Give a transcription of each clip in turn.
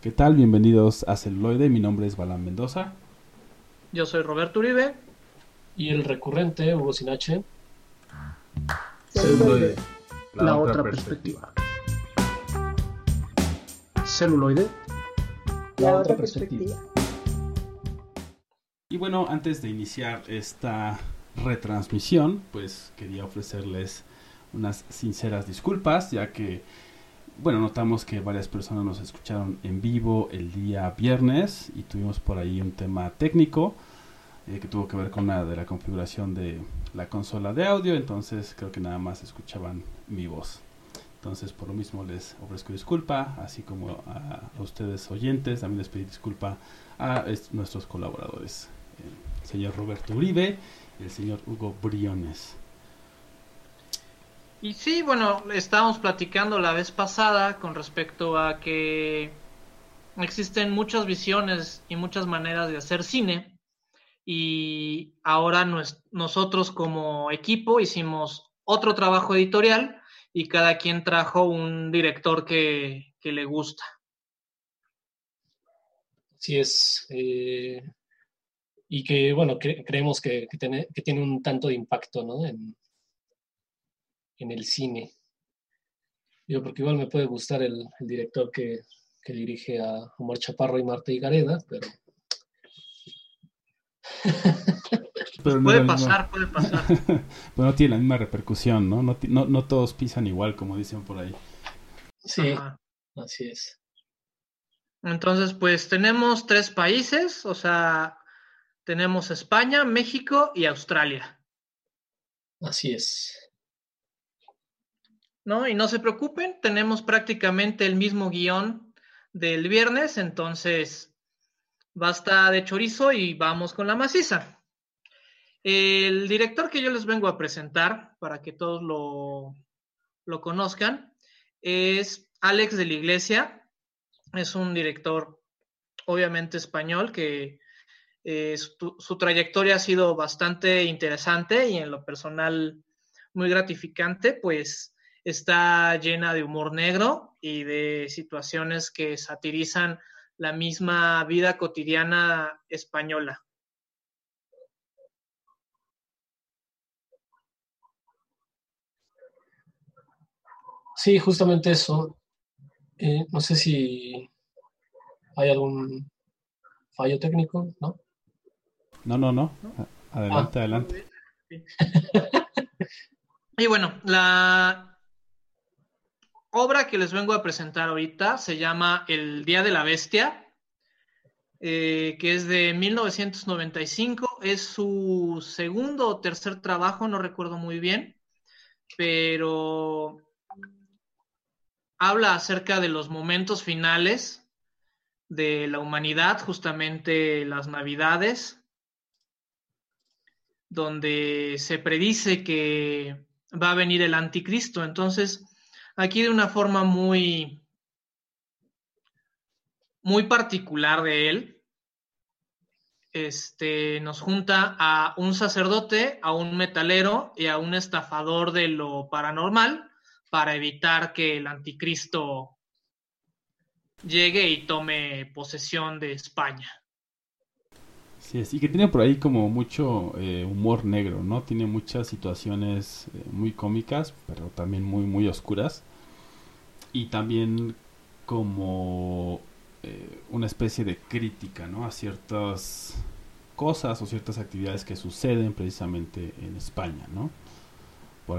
¿Qué tal? Bienvenidos a Celuloide. Mi nombre es Balán Mendoza. Yo soy Roberto Uribe. Y el recurrente, Hugo Sinache. Celuloide, la, otra, perspectiva. Celuloide, la, otra perspectiva. Y bueno, antes de iniciar esta retransmisión, pues quería ofrecerles unas sinceras disculpas, ya que bueno, notamos que varias personas nos escucharon en vivo el día viernes y tuvimos por ahí un tema técnico eh, que tuvo que ver con la de la configuración de la consola de audio, entonces creo que nada más escuchaban mi voz. Entonces, por lo mismo les ofrezco disculpa, así como a, ustedes oyentes, también les pedí disculpa a nuestros colaboradores, el señor Roberto Uribe y el señor Hugo Briones. Y sí, bueno, estábamos platicando la vez pasada con respecto a que existen muchas visiones y muchas maneras de hacer cine. Y ahora nosotros como equipo hicimos otro trabajo editorial y cada quien trajo un director que, le gusta. Sí es. Eh, y que, bueno, creemos que, tiene, que, tiene, un tanto de impacto ¿no? en, en el cine. Yo, porque igual me puede gustar el, director que, dirige a Omar Chaparro y Marta Higareda, pero... puede pasar, puede pasar. pero no tiene la misma repercusión, ¿no? No, todos pisan igual, como dicen por ahí. Sí, así es. Entonces, pues tenemos tres países, o sea, tenemos España, México y Australia. Así es. Y no se preocupen, tenemos prácticamente el mismo guion del viernes, entonces basta de chorizo y vamos con la maciza. El director que yo les vengo a presentar, para que todos lo, lo conozcan, es Alex de la Iglesia. Es un director obviamente español que eh, su trayectoria ha sido bastante interesante y en lo personal muy gratificante, pues está llena de humor negro y de situaciones que satirizan la misma vida cotidiana española. Sí, justamente eso. Eh, no sé si hay algún fallo técnico, ¿no? No, no, no. Adelante, ah. adelante. y bueno, la obra que les vengo a presentar ahorita se llama El Día de la Bestia, eh, que es de 1995. Es su segundo o tercer trabajo, no recuerdo muy bien, pero habla acerca de los momentos finales de la humanidad, justamente las navidades, donde se predice que va a venir el anticristo. Entonces, aquí de una forma muy, muy particular de él. Este, nos junta a un sacerdote, a un metalero y a un estafador de lo paranormal para evitar que el anticristo llegue y tome posesión de España. Sí, y que tiene por ahí como mucho eh, humor negro, ¿no? Tiene muchas situaciones eh, muy cómicas, pero también muy, muy oscuras y también como eh, una especie de crítica ¿no? a ciertas cosas o ciertas actividades que suceden precisamente en España, ¿no?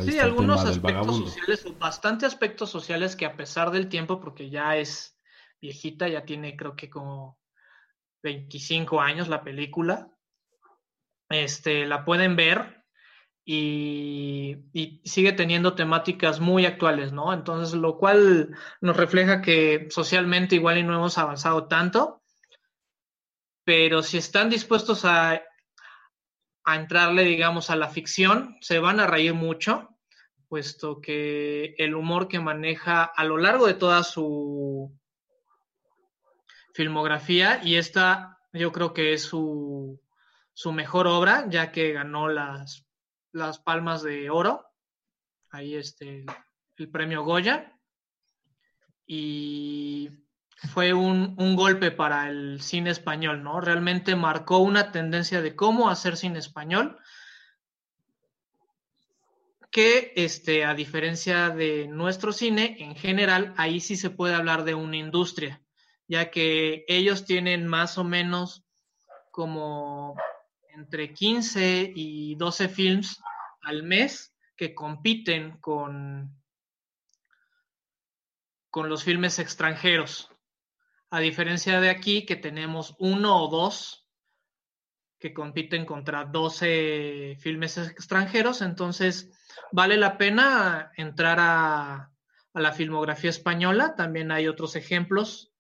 sí, algunos aspectos sociales o bastante aspectos sociales que a pesar del tiempo, porque ya es viejita, ya tiene creo que como 25 años la película, este, la pueden ver y, sigue teniendo temáticas muy actuales, ¿no? Entonces, lo cual nos refleja que socialmente igual y no hemos avanzado tanto, pero si están dispuestos a, a entrarle, digamos, a la ficción, se van a reír mucho, puesto que el humor que maneja a lo largo de toda su filmografía, y esta yo creo que es su, su mejor obra, ya que ganó las las palmas de oro, ahí este, el premio Goya. Y fue un, un, golpe para el cine español, ¿no? Realmente marcó una tendencia de cómo hacer cine español, que este, a diferencia de nuestro cine, en general, ahí sí se puede hablar de una industria, ya que ellos tienen más o menos como entre 15 y 12 films al mes que compiten con, con los filmes extranjeros. A diferencia de aquí, que tenemos uno o dos que compiten contra 12 filmes extranjeros, entonces vale la pena entrar a, a la filmografía española. También hay otros ejemplos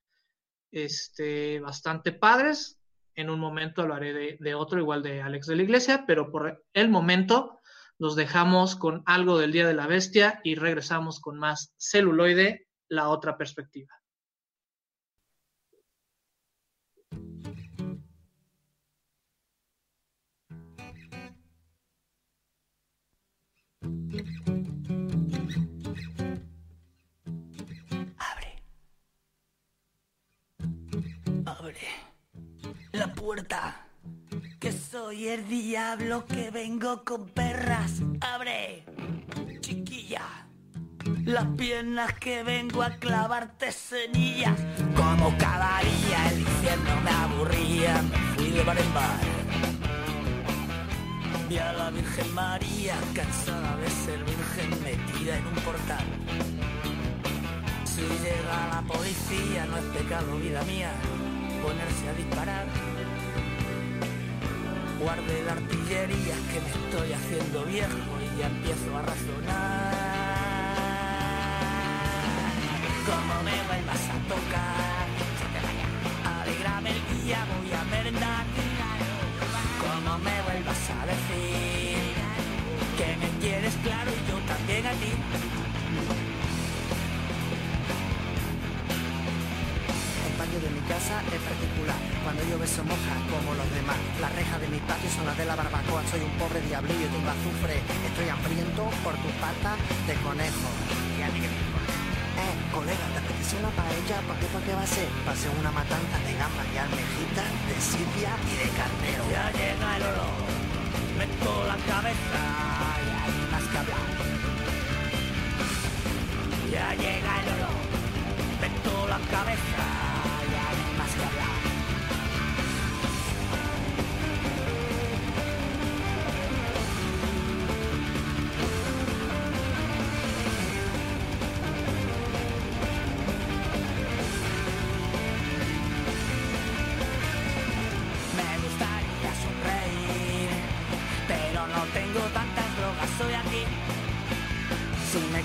este, bastante padres. En un momento hablaré de, de, otro, igual de Alex de la Iglesia, pero por el momento los dejamos con algo del Día de la Bestia y regresamos con más celuloide, la otra perspectiva. La puerta. Que soy el diablo que vengo con perras. Abre, chiquilla. Las piernas que vengo a clavarte cenillas. Como cada día el infierno me aburría, me fui de bar en bar. Vi a la Virgen María cansada de ser virgen metida en un portal. Si llega la policía no es pecado, vida mía, ponerse a disparar. Guarde la artillería que me estoy haciendo viejo y ya empiezo a razonar. Como me vuelvas a tocar, alegrame el día, voy a merendar. Como me vuelvas a decir que me quieres claro y yo también a ti. Casa es particular. Cuando llueve se moja como los demás. Las rejas de mis patios son las de la barbacoa. Soy un pobre diablillo, tengo azufre. Estoy hambriento por tu pata de conejo. Eh, colega, ¿te apetece una paella? ¿Para qué, para qué va a ser? Va a ser una matanza de gambas y almejitas, de silvia y de carnero. Ya llega el olor, meto la cabeza y hay más que hablar. Ya llega el olor, meto la cabeza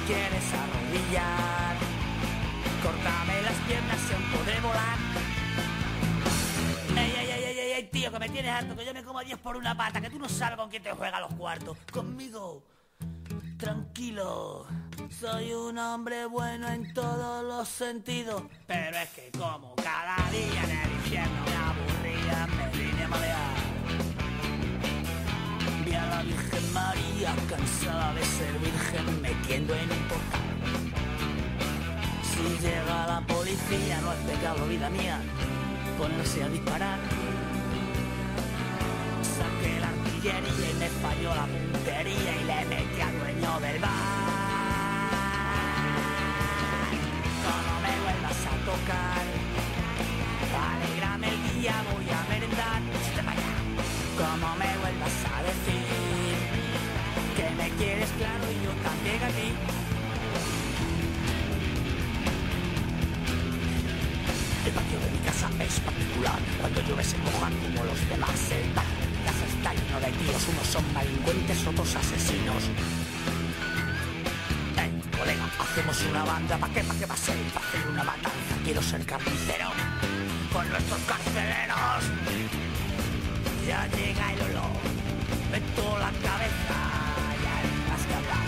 quieres arrodillar, córtame las piernas y podré volar. Tío, que me tienes harto, que yo me como a 10 por una pata, que tú no sabes con quién te juega los cuartos. Conmigo, tranquilo. Soy un hombre bueno en todos los sentidos. Pero es que como cada día en el infierno me aburría, me vine a marear. Vi a la Virgen María cansada de ser virgen metiendo en un portal. Si llega la policía no es pecado, vida mía, ponerse a disparar. Saqué la artillería y me falló la puntería y le metí al dueño del bar. Como me vuelvas a tocar, alegrame el día, voy a merendar. Como me vuelvas a decir que me quieres claro y yo también a ti. El patio de mi casa es particular. Cuando llueve se mojan como los demás. El patio lleno de tíos. Unos son delincuentes, otros asesinos. Ey, colega, hacemos una banda. ¿Para qué? ¿Para qué va a ser? Para hacer una matanza. Quiero ser carnicero con nuestros carceleros. Ya llega el olor. Meto la cabeza. Ya hay más que hablar.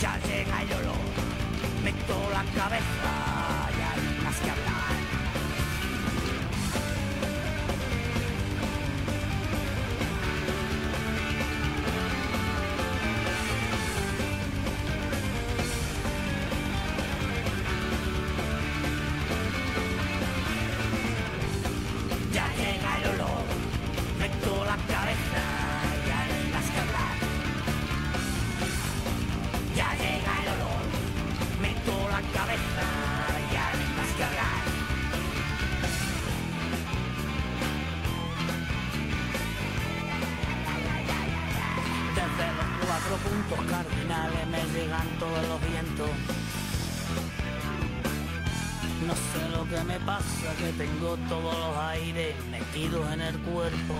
Ya llega el olor. Meto la cabeza. Ya hay más que hablar. En el cuerpo.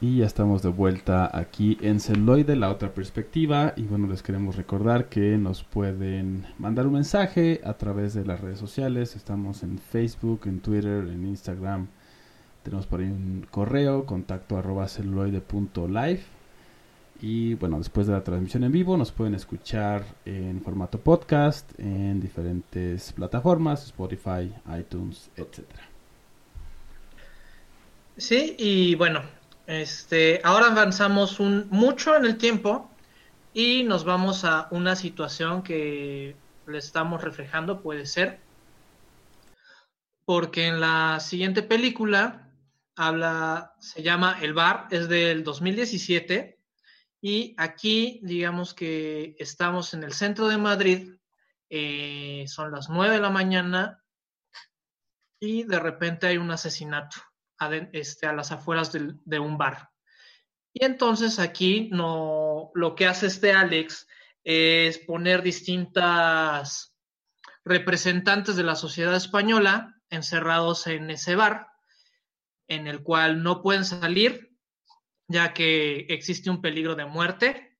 Y ya estamos de vuelta aquí en Celoide, la otra perspectiva. Y bueno, les queremos recordar que nos pueden mandar un mensaje a través de las redes sociales. Estamos en Facebook, en Twitter, en Instagram. Tenemos por ahí un correo, contacto arroba celuloide.live. Y bueno, después de la transmisión en vivo nos pueden escuchar en formato podcast en diferentes plataformas, Spotify, iTunes, etcétera. Sí, y bueno, este, ahora avanzamos un, mucho en el tiempo y nos vamos a una situación que le estamos reflejando, puede ser, porque en la siguiente película habla, se llama El Bar, es del 2017 y aquí digamos que estamos en el centro de Madrid, eh, son las 9 de la mañana y de repente hay un asesinato este, a las afueras de, de un bar. Y entonces aquí no, lo que hace este Alex es poner distintas representantes de la sociedad española encerrados en ese bar en el cual no pueden salir ya que existe un peligro de muerte.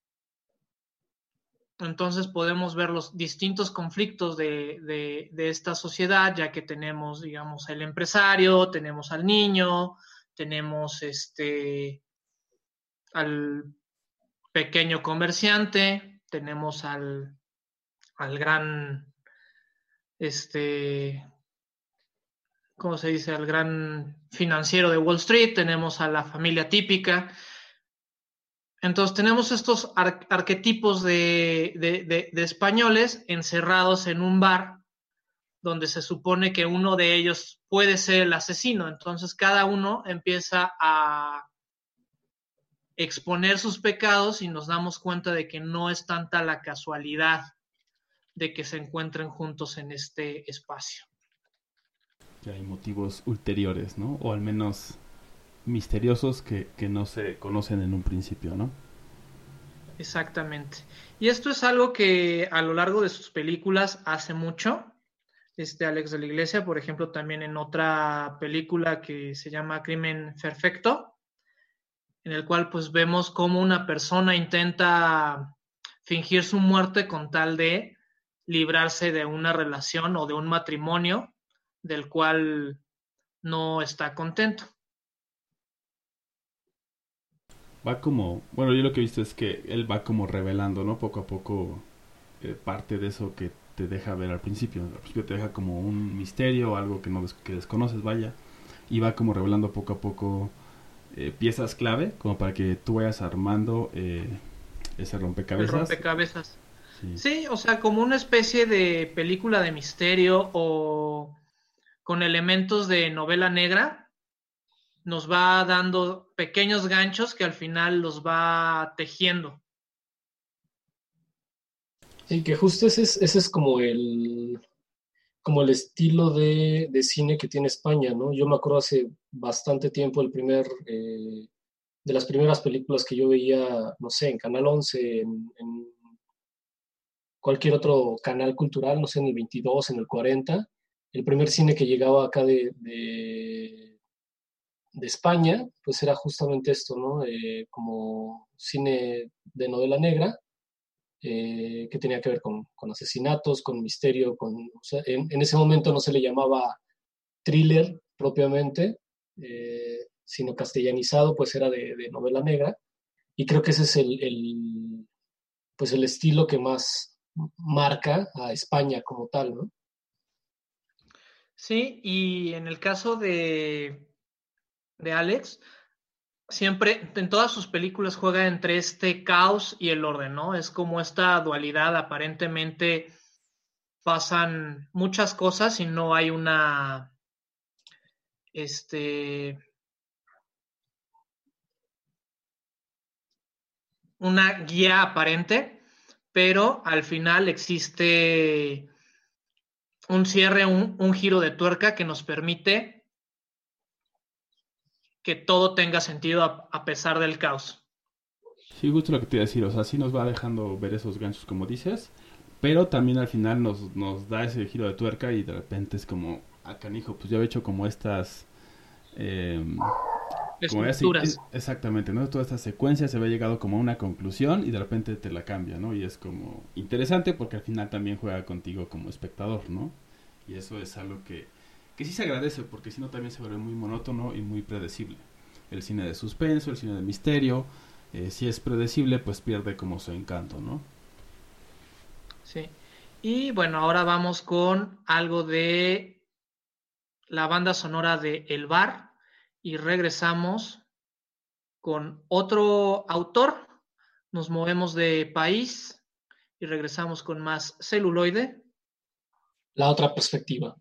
Entonces podemos ver los distintos conflictos de, de, esta sociedad, ya que tenemos, digamos, el empresario, tenemos al niño, tenemos este al pequeño comerciante, tenemos al, al gran este ¿cómo se dice?, al gran financiero de Wall Street, tenemos a la familia típica. Entonces tenemos estos ar arquetipos de, españoles encerrados en un bar donde se supone que uno de ellos puede ser el asesino. Entonces cada uno empieza a exponer sus pecados y nos damos cuenta de que no es tanta la casualidad de que se encuentren juntos en este espacio que hay motivos ulteriores, ¿no? O al menos misteriosos que, que, no se conocen en un principio, ¿no? Exactamente. Y esto es algo que a lo largo de sus películas hace mucho. Este Alex de la Iglesia, por ejemplo, también en otra película que se llama Crimen Perfecto, en el cual pues vemos cómo una persona intenta fingir su muerte con tal de librarse de una relación o de un matrimonio del cual no está contento. Va como, bueno, yo lo que he visto es que él va como revelando, ¿no? Poco a poco eh, parte de eso que te deja ver al principio. Al principio te deja como un misterio, algo que no que desconoces, vaya, y va como revelando poco a poco eh, piezas clave, como para que tú vayas armando eh, ese rompecabezas. El rompecabezas. Sí. sí, o sea, como una especie de película de misterio o con elementos de novela negra, nos va dando pequeños ganchos que al final los va tejiendo. Y que justo ese es, ese es como el como el estilo de, de, cine que tiene España, ¿no? Yo me acuerdo hace bastante tiempo el primer, eh, de las primeras películas que yo veía, no sé, en Canal 11, en, en cualquier otro canal cultural, no sé, en el 22, en el 40, el primer cine que llegaba acá de, de, España, pues era justamente esto, ¿no? Eh, como cine de novela negra, eh, que tenía que ver con, asesinatos, con misterio, con, en, ese momento no se le llamaba thriller propiamente, eh, sino castellanizado, pues era de, de, novela negra, y creo que ese es el, el, pues el estilo que más marca a España como tal, ¿no? Sí, y en el caso de, de Alex, siempre en todas sus películas juega entre este caos y el orden, ¿no? Es como esta dualidad, aparentemente pasan muchas cosas y no hay una, este, una guía aparente, pero al final existe un cierre, un, un giro de tuerca que nos permite que todo tenga sentido a, a pesar del caos. Sí, justo lo que te iba a decir, o sea, nos va dejando ver esos ganchos como dices, pero también al final nos, nos da ese giro de tuerca y de repente es como, ah, canijo, pues ya he hecho como estas... Así, Estructuras. exactamente, ¿no? Toda esta secuencia se ve llegado como a una conclusión y de repente te la cambia, ¿no? Y es como interesante porque al final también juega contigo como espectador, ¿no? Y eso es algo que, que sí se agradece porque si no también se vuelve muy monótono y muy predecible. El cine de suspenso, el cine de misterio, eh, si es predecible pues pierde como su encanto, ¿no? Sí. Y bueno, ahora vamos con algo de la banda sonora de El Bar y regresamos con otro autor. Nos movemos de país y regresamos con más celuloide. La otra perspectiva.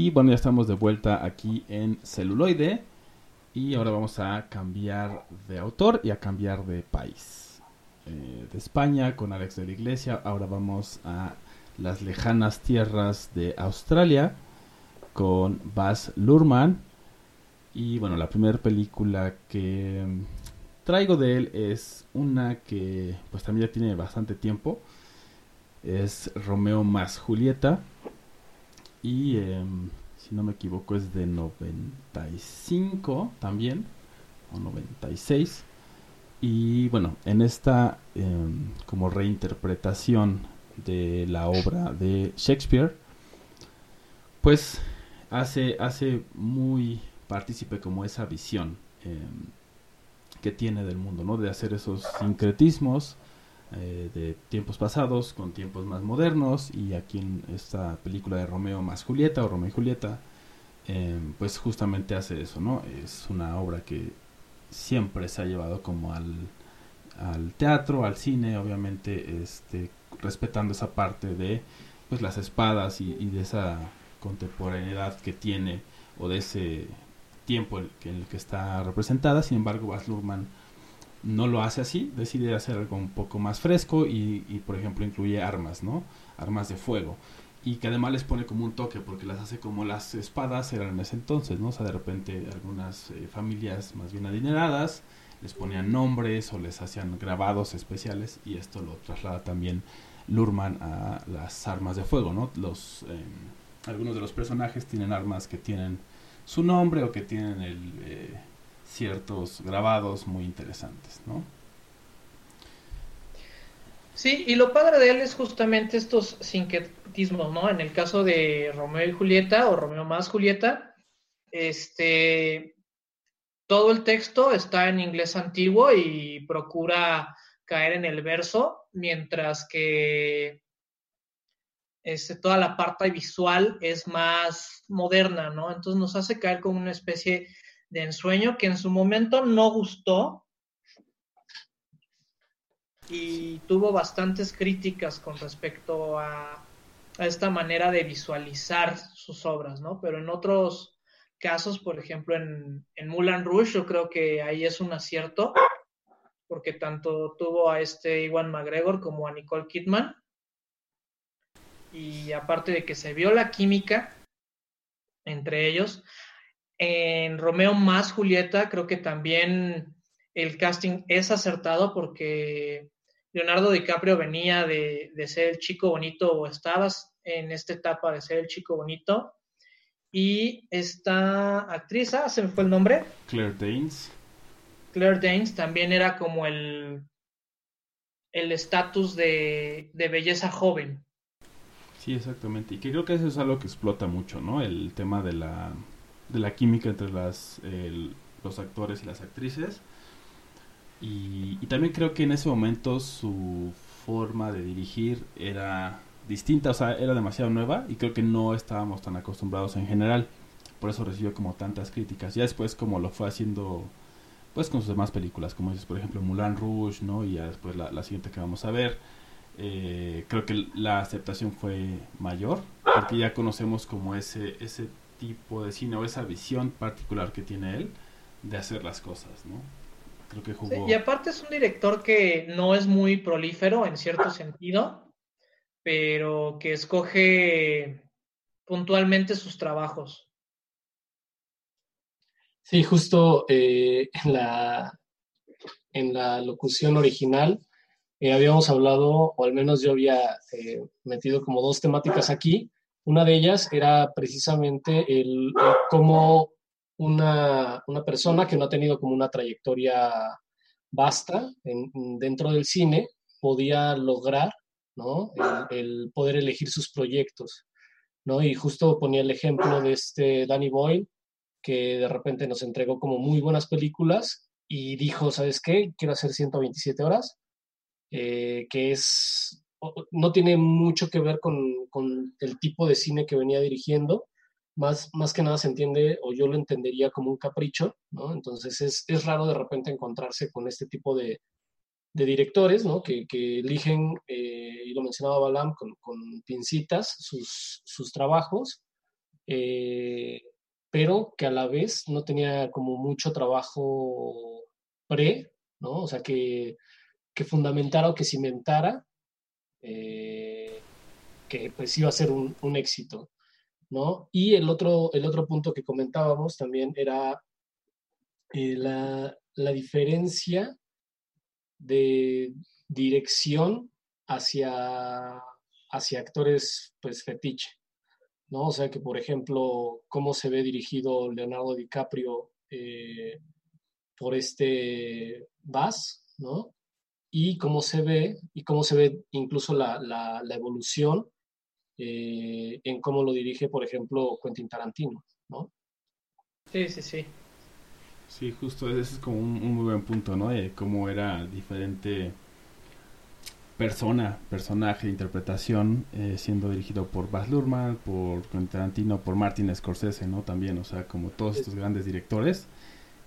Y bueno, ya estamos de vuelta aquí en celuloide. Y ahora vamos a cambiar de autor y a cambiar de país. Eh, de España con Alex de la Iglesia. Ahora vamos a las lejanas tierras de Australia con Baz Luhrmann. Y bueno, la primera película que traigo de él es una que pues también ya tiene bastante tiempo. Es Romeo más Julieta. Y eh, si no me equivoco es de 95 también, o 96. Y bueno, en esta eh, como reinterpretación de la obra de Shakespeare, pues hace, hace muy partícipe como esa visión eh, que tiene del mundo, ¿no? De hacer esos sincretismos eh, de tiempos pasados con tiempos más modernos y aquí en esta película de Romeo más Julieta o Romeo y Julieta eh, pues justamente hace eso no es una obra que siempre se ha llevado como al, al teatro, al cine, obviamente este, respetando esa parte de pues las espadas y, de esa contemporaneidad que tiene o de ese tiempo en, el que está representada. Sin embargo, Baz Luhrmann no lo hace así, decide hacer algo un poco más fresco y, y, por ejemplo incluye armas, ¿no? Armas de fuego y que además les pone como un toque porque las hace como las espadas eran en ese entonces, ¿no? O sea, de repente algunas eh, familias más bien adineradas les ponían nombres o les hacían grabados especiales y esto lo traslada también Lurman a las armas de fuego, ¿no? Los em, algunos de los personajes tienen armas que tienen su nombre o que tienen el, eh, ciertos grabados muy interesantes, ¿no? Sí, y lo padre de él es justamente estos sincretismos, ¿no? En el caso de Romeo y Julieta o Romeo más Julieta, este, todo el texto está en inglés antiguo y procura caer en el verso, mientras que este, toda la parte visual es más moderna, ¿no? Entonces nos hace caer como una especie de ensueño que en su momento no gustó, y tuvo bastantes críticas con respecto a, esta manera de visualizar sus obras, ¿no? Pero en otros casos, por ejemplo, en, en Moulin Rouge, yo creo que ahí es un acierto, porque tanto tuvo a este Iwan McGregor como a Nicole Kidman. Y aparte de que se vio la química entre ellos, en Romeo más Julieta creo que también el casting es acertado porque Leonardo DiCaprio venía de, ser el chico bonito o estabas en esta etapa de ser el chico bonito. Y esta actriz, ah, se me fue el nombre. Claire Danes. Claire Danes también era como el el estatus de, belleza joven. Sí, exactamente. Y que creo que eso es algo que explota mucho, ¿no? El tema de la, de la química entre las, los actores y las actrices. Y, también creo que en ese momento su forma de dirigir era distinta, o sea, era demasiado nueva y creo que no estábamos tan acostumbrados en general. Por eso recibió como tantas críticas. Ya después como lo fue haciendo pues con sus demás películas, como dices, por ejemplo, Mulan Rouge, ¿no? Y ya después la, siguiente que vamos a ver. Eh, creo que la aceptación fue mayor, porque ya conocemos como ese, ese tipo de cine o esa visión particular que tiene él de hacer las cosas, ¿no? y aparte es un director que no es muy prolífero en cierto sentido, pero que escoge puntualmente sus trabajos. Sí, justo eh, en, la, en la locución original eh, habíamos hablado, o al menos yo había eh, metido como dos temáticas aquí. Una de ellas era precisamente el cómo una, persona que no ha tenido como una trayectoria vasta dentro del cine podía lograr ¿no? el, poder elegir sus proyectos. ¿no? Y justo ponía el ejemplo de este Danny Boyle, que de repente nos entregó como muy buenas películas y dijo, ¿sabes qué? Quiero hacer 127 horas, eh, que es, no tiene mucho que ver con, con, el tipo de cine que venía dirigiendo, más, más que nada se entiende, o yo lo entendería como un capricho, ¿no? Entonces es, es raro de repente encontrarse con este tipo de, de directores, ¿no? Que, eligen, eh, y lo mencionaba Balam, con, con pincitas sus, sus trabajos, eh, pero que a la vez no tenía como mucho trabajo pre, ¿no? O sea, que, que fundamentara o que cimentara eh, que pues iba a ser un, un éxito. ¿no? Y el otro, el otro punto que comentábamos también era eh, la, diferencia de dirección hacia, hacia actores pues fetiche, ¿no? O sea que, por ejemplo, cómo se ve dirigido Leonardo DiCaprio eh, por este Bass, ¿no? Y cómo se ve, y cómo se ve incluso la, la evolución eh, en cómo lo dirige, por ejemplo, Quentin Tarantino, ¿no? Sí, sí, sí. Sí, justo ese es como un, muy buen punto, ¿no? De cómo era diferente persona, personaje, interpretación, eh, siendo dirigido por Baz Luhrmann, por Quentin Tarantino, por Martin Scorsese, ¿no? También, o sea, como todos estos grandes directores.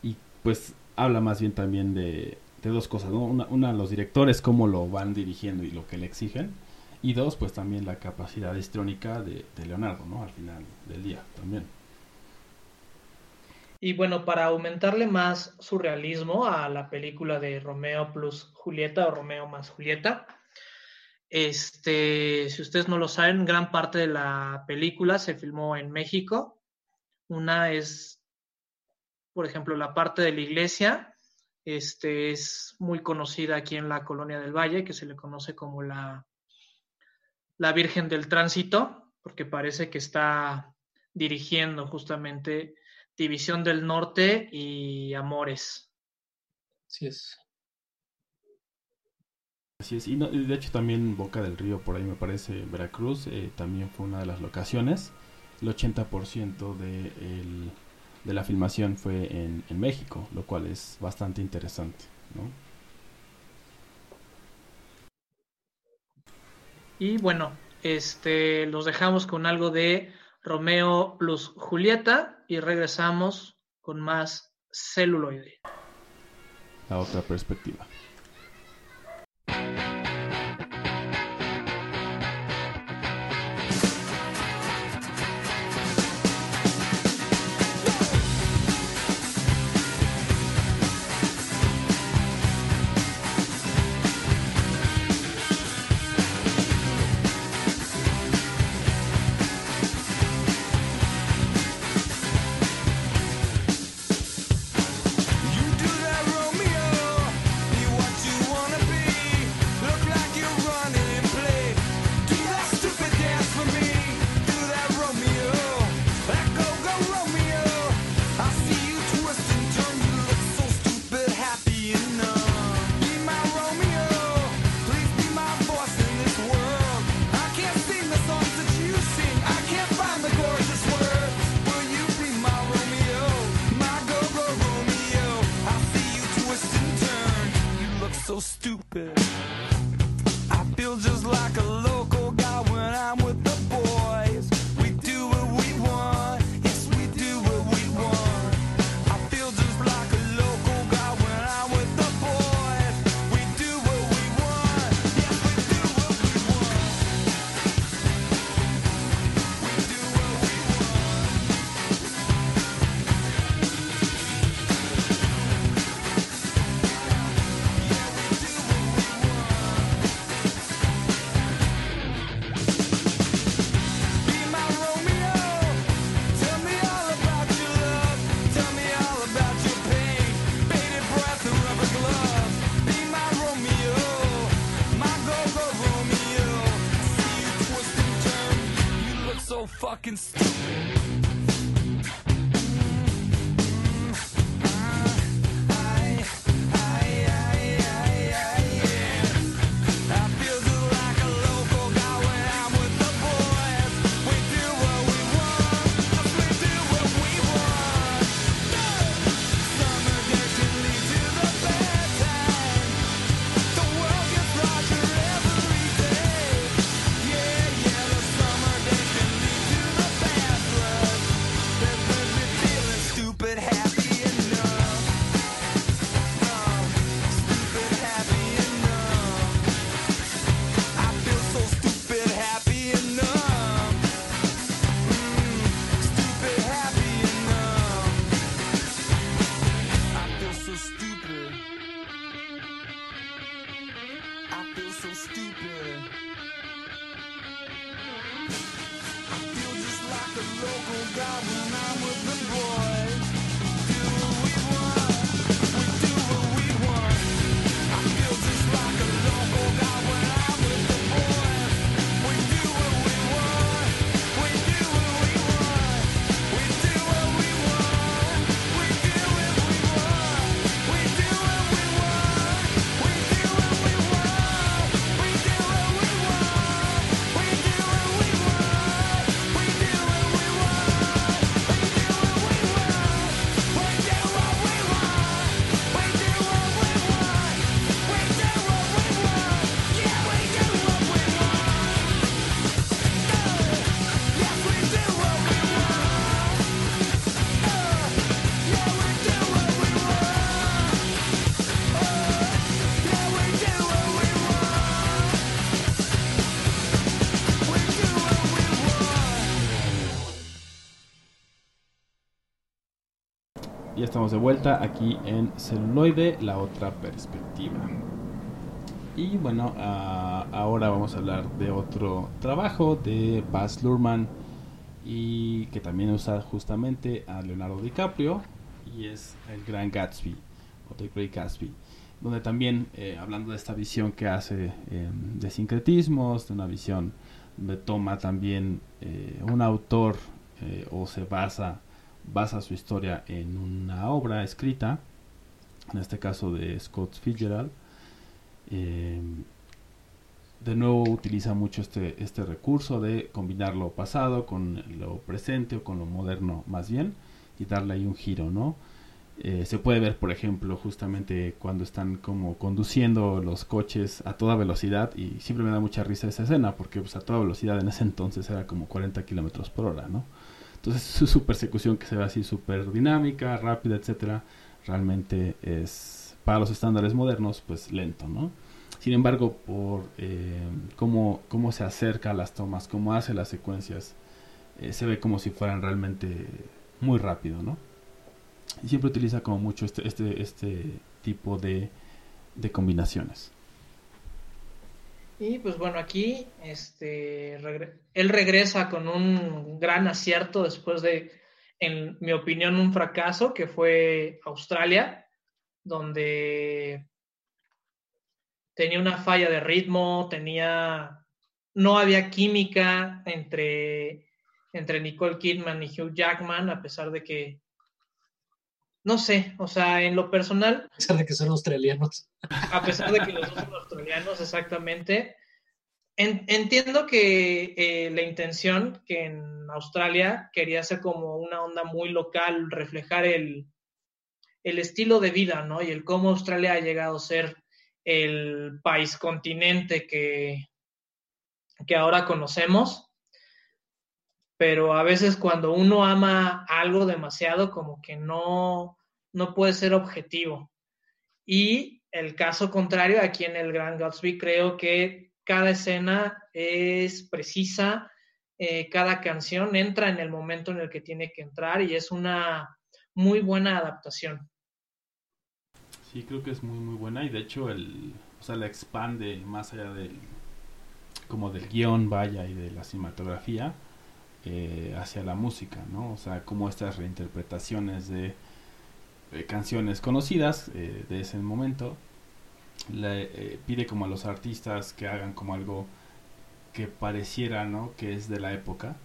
Y pues habla más bien también de, de dos cosas, ¿no? Una, los directores cómo lo van dirigiendo y lo que le exigen, y dos, pues también la capacidad histrónica de Leonardo, ¿no? Al final del día también. Y bueno, para aumentarle más su realismo a la película de Romeo plus Julieta o Romeo más Julieta, este, si ustedes no lo saben, gran parte de la película se filmó en México. Una es, por ejemplo, la parte de la iglesia, este, es muy conocida aquí en la Colonia del Valle, que se le conoce como la, la Virgen del Tránsito, porque parece que está dirigiendo justamente División del Norte y Amores. Así es. Así es, y de hecho también Boca del Río, por ahí me parece, Veracruz, eh, también fue una de las locaciones. El 80% de, el, de la filmación fue en, en, México, lo cual es bastante interesante, ¿no? Y bueno, este, los dejamos con algo de Romeo plus Julieta y regresamos con más celuloide. La otra perspectiva. Estamos de vuelta aquí en celuloide, la otra perspectiva. Y bueno, ah, ahora vamos a hablar de otro trabajo de Baz Luhrmann y que también usa justamente a Leonardo DiCaprio y es el Gran Gatsby o The Great Gatsby donde también eh, hablando de esta visión que hace em, de sincretismos, de una visión donde toma también eh, un autor eh, o se basa basa su historia en una obra escrita, en este caso de Scott Fitzgerald. Em, de nuevo utiliza mucho este, este recurso de combinar lo pasado con lo presente o con lo moderno más bien y darle ahí un giro, ¿no? Eh, se puede ver, por ejemplo, justamente cuando están como conduciendo los coches a toda velocidad y siempre me da mucha risa esa escena porque pues, a toda velocidad en ese entonces era como 40 kilómetros por hora, ¿no? Entonces su, persecución que se ve así súper dinámica, rápida, etcétera, realmente es para los estándares modernos pues lento, ¿no? Sin embargo, por eh, cómo, cómo se acerca a las tomas, cómo hace las secuencias, eh, se ve como si fueran realmente muy rápido, ¿no? Y siempre utiliza como mucho este, este, este tipo de, de combinaciones. Y pues bueno, aquí este, él regresa con un gran acierto después de, en mi opinión, un fracaso que fue Australia, donde tenía una falla de ritmo, tenía, no había química entre, entre Nicole Kidman y Hugh Jackman, a pesar de que no sé, o sea, en lo personal. A pesar de que son australianos. A pesar de que los dos son australianos, exactamente. entiendo que eh, la intención que en Australia quería ser como una onda muy local, reflejar el, el estilo de vida, ¿no? Y el cómo Australia ha llegado a ser el país continente que, que ahora conocemos pero a veces cuando uno ama algo demasiado, como que no, no puede ser objetivo. Y el caso contrario, aquí en el Gran Gatsby, creo que cada escena es precisa, eh, cada canción entra en el momento en el que tiene que entrar y es una muy buena adaptación. Sí, creo que es muy muy buena y de hecho el, o sea, la expande más allá del como del guion, vaya, y de la cinematografía eh, hacia la música, ¿no? O sea, como estas reinterpretaciones de, canciones conocidas eh, de ese momento, le eh, pide como a los artistas que hagan como algo que pareciera, ¿no? Que es de la época,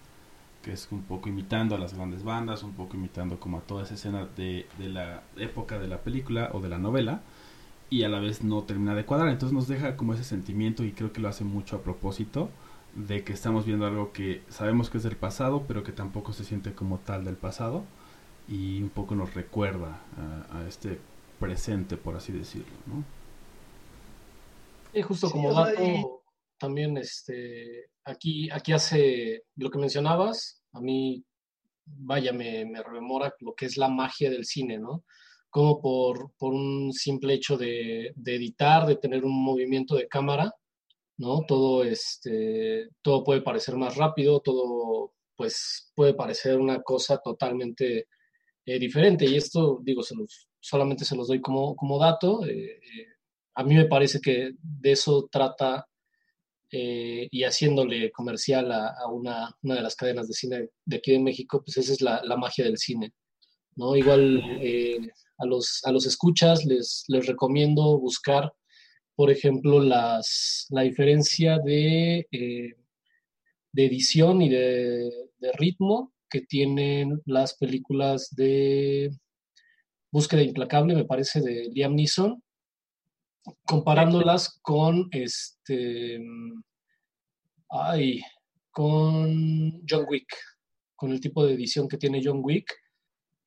que es un poco imitando a las grandes bandas, un poco imitando como a toda esa escena de, de la época de la película o de la novela, y a la vez no termina de cuadrar, entonces nos deja como ese sentimiento y creo que lo hace mucho a propósito de que estamos viendo algo que sabemos que es del pasado, pero que tampoco se siente como tal del pasado y un poco nos recuerda a, este presente, por así decirlo, ¿no? Y justo como dato, también este, aquí, aquí hace lo que mencionabas, a mí, vaya, me, me rememora lo que es la magia del cine, ¿no? Como por, por un simple hecho de, de editar, de tener un movimiento de cámara, ¿no? Todo, este, todo puede parecer más rápido, todo pues puede parecer una cosa totalmente eh, diferente. Y esto, digo, se solamente se los doy como, como dato. Eh, eh, a mí me parece que de eso trata y haciéndole comercial a, una, una, de las cadenas de cine de aquí en México, pues esa es la, la magia del cine. ¿no? Igual a, los, a los escuchas les, les recomiendo buscar por ejemplo, las, la diferencia de, eh, de edición y de, ritmo que tienen las películas de Búsqueda Implacable, me parece, de Liam Neeson, comparándolas con este. Ay, con John Wick, con el tipo de edición que tiene John Wick.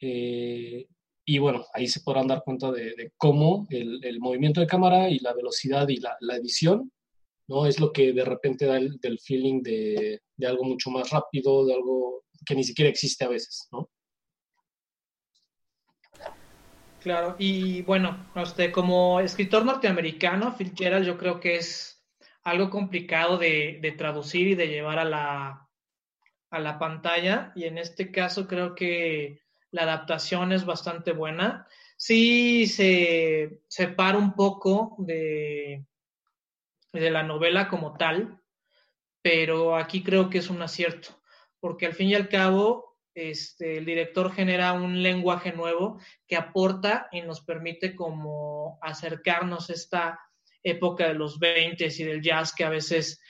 Eh, y bueno, ahí se podrán dar cuenta de, cómo el, movimiento de cámara y la velocidad y la, edición, ¿no? Es lo que de repente da el del feeling de, algo mucho más rápido, de algo que ni siquiera existe a veces, ¿no? Claro, y bueno, usted como escritor norteamericano, Fitzgerald, yo creo que es algo complicado de, de traducir y de llevar a la, a la pantalla, y en este caso creo que la adaptación es bastante buena. Sí se separa un poco de, de la novela como tal, pero aquí creo que es un acierto, porque al fin y al cabo este, el director genera un lenguaje nuevo que aporta y nos permite como acercarnos a esta época de los 20 y del jazz que a veces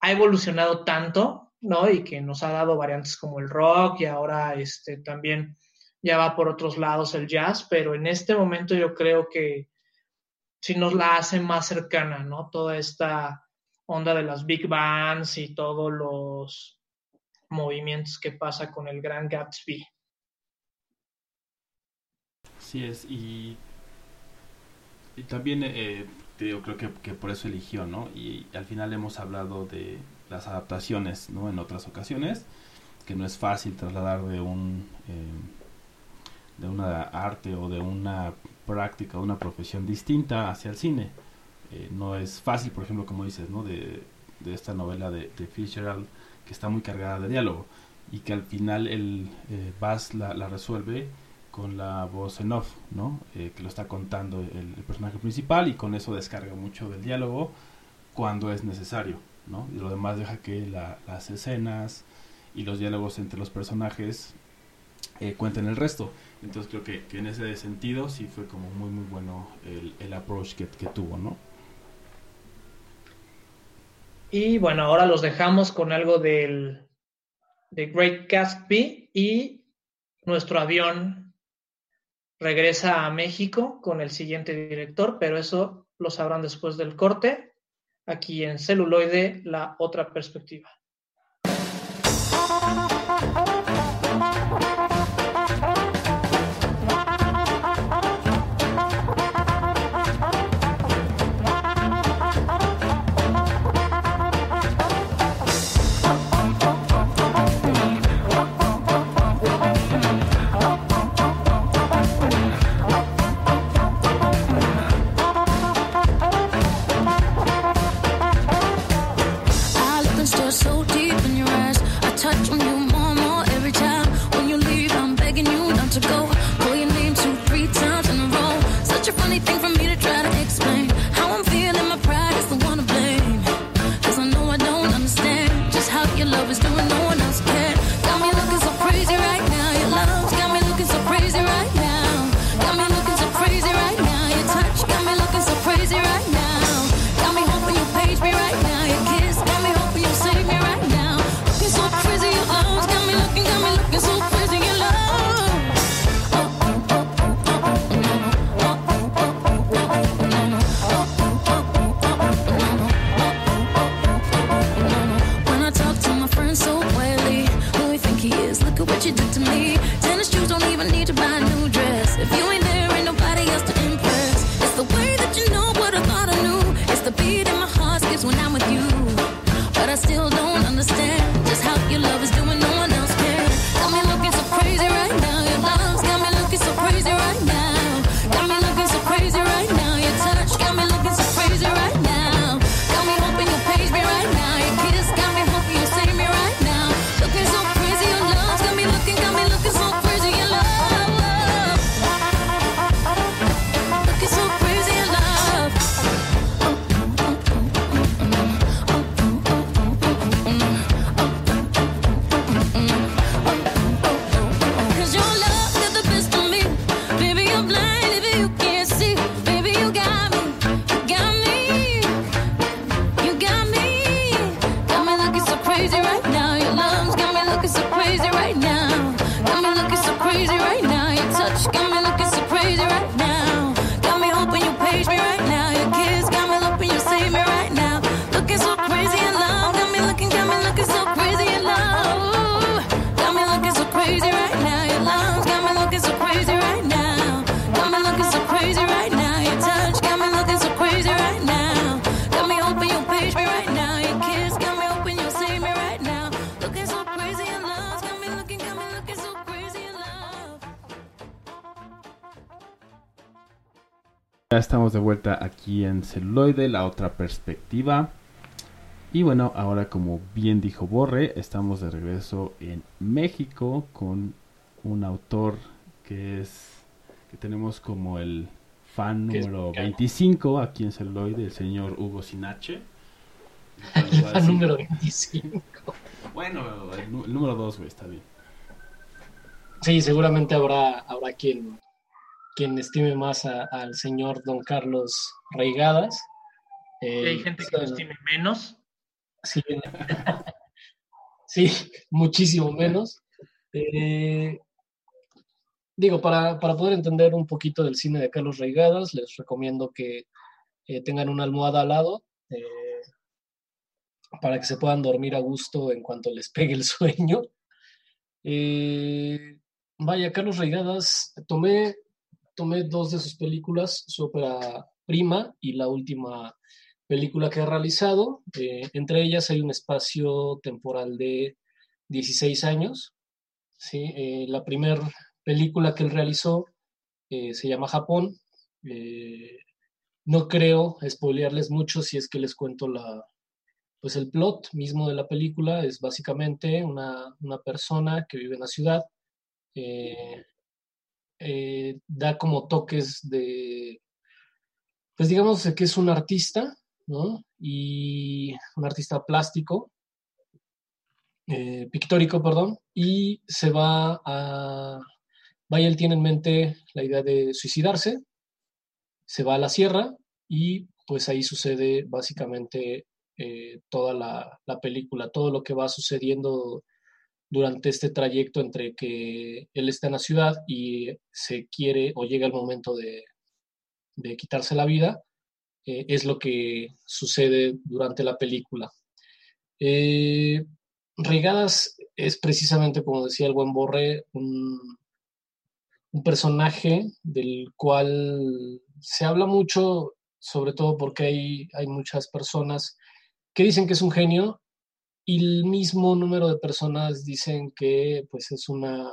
ha evolucionado tanto, ¿no? Y que nos ha dado variantes como el rock y ahora este, también ya va por otros lados el jazz, pero en este momento yo creo que sí nos la hace más cercana, ¿no? Toda esta onda de las big bands y todos los movimientos que pasa con el Gran Gatsby. Sí es, y, también eh, creo que, que, por eso eligió, ¿no? Y, al final hemos hablado de las adaptaciones, ¿no? En otras ocasiones, que no es fácil trasladar de un... Eh, de una arte o de una práctica, una profesión distinta hacia el cine. Eh, no es fácil, por ejemplo, como dices, ¿no? De, de esta novela de, de, Fitzgerald, que está muy cargada de diálogo y que al final el eh, Bass la, la, resuelve con la voz en off, ¿no? Eh, que lo está contando el, el, personaje principal y con eso descarga mucho del diálogo cuando es necesario, ¿no? Y lo demás deja que la, las escenas y los diálogos entre los personajes eh, cuenten el resto. Entonces creo que, en ese sentido sí fue como muy muy bueno el, el approach que, que, tuvo, ¿no? Y bueno, ahora los dejamos con algo del de Great Gatsby y nuestro avión regresa a México con el siguiente director, pero eso lo sabrán después del corte, aquí en celuloide, la otra perspectiva. Aquí en celuloide, la otra perspectiva. Y bueno, ahora como bien dijo Borre, estamos de regreso en México con un autor que es que tenemos como el fan número 25 aquí en Celuloide, el señor Hugo Sinache. El fan número 25. Bueno, el, número 2, güey, está bien. Sí, seguramente habrá, habrá quien, quien estime más al señor don Carlos Reigadas. Eh, hay gente que lo estime menos. Sí, sí muchísimo menos. Eh, digo, para, poder entender un poquito del cine de Carlos Reigadas, les recomiendo que eh, tengan una almohada al lado para que se puedan dormir a gusto en cuanto les pegue el sueño. vaya, Carlos Reigadas, tomé, tomé dos de sus películas, su ópera prima y la última película que ha realizado. Eh, entre ellas hay un espacio temporal de 16 años. ¿sí? Eh, la primera película que él realizó eh, se llama Japón. no creo spoilearles mucho si es que les cuento pues el plot mismo de la película. Es básicamente una, una persona que vive en la ciudad. Da como toques de, pues digamos que es un artista y un artista plástico, eh, pictórico, perdón, y se va a, vaya, él tiene en mente la idea de suicidarse, se va a la sierra y pues ahí sucede básicamente eh, toda la, película, todo lo que va sucediendo durante este trayecto entre que él está en la ciudad y se quiere o llega el momento de, quitarse la vida eh, es lo que sucede durante la película. Eh, Regadas es precisamente, como decía el buen Borre, un, personaje del cual se habla mucho, sobre todo porque hay, hay muchas personas que dicen que es un genio y el mismo número de personas dicen que pues es una,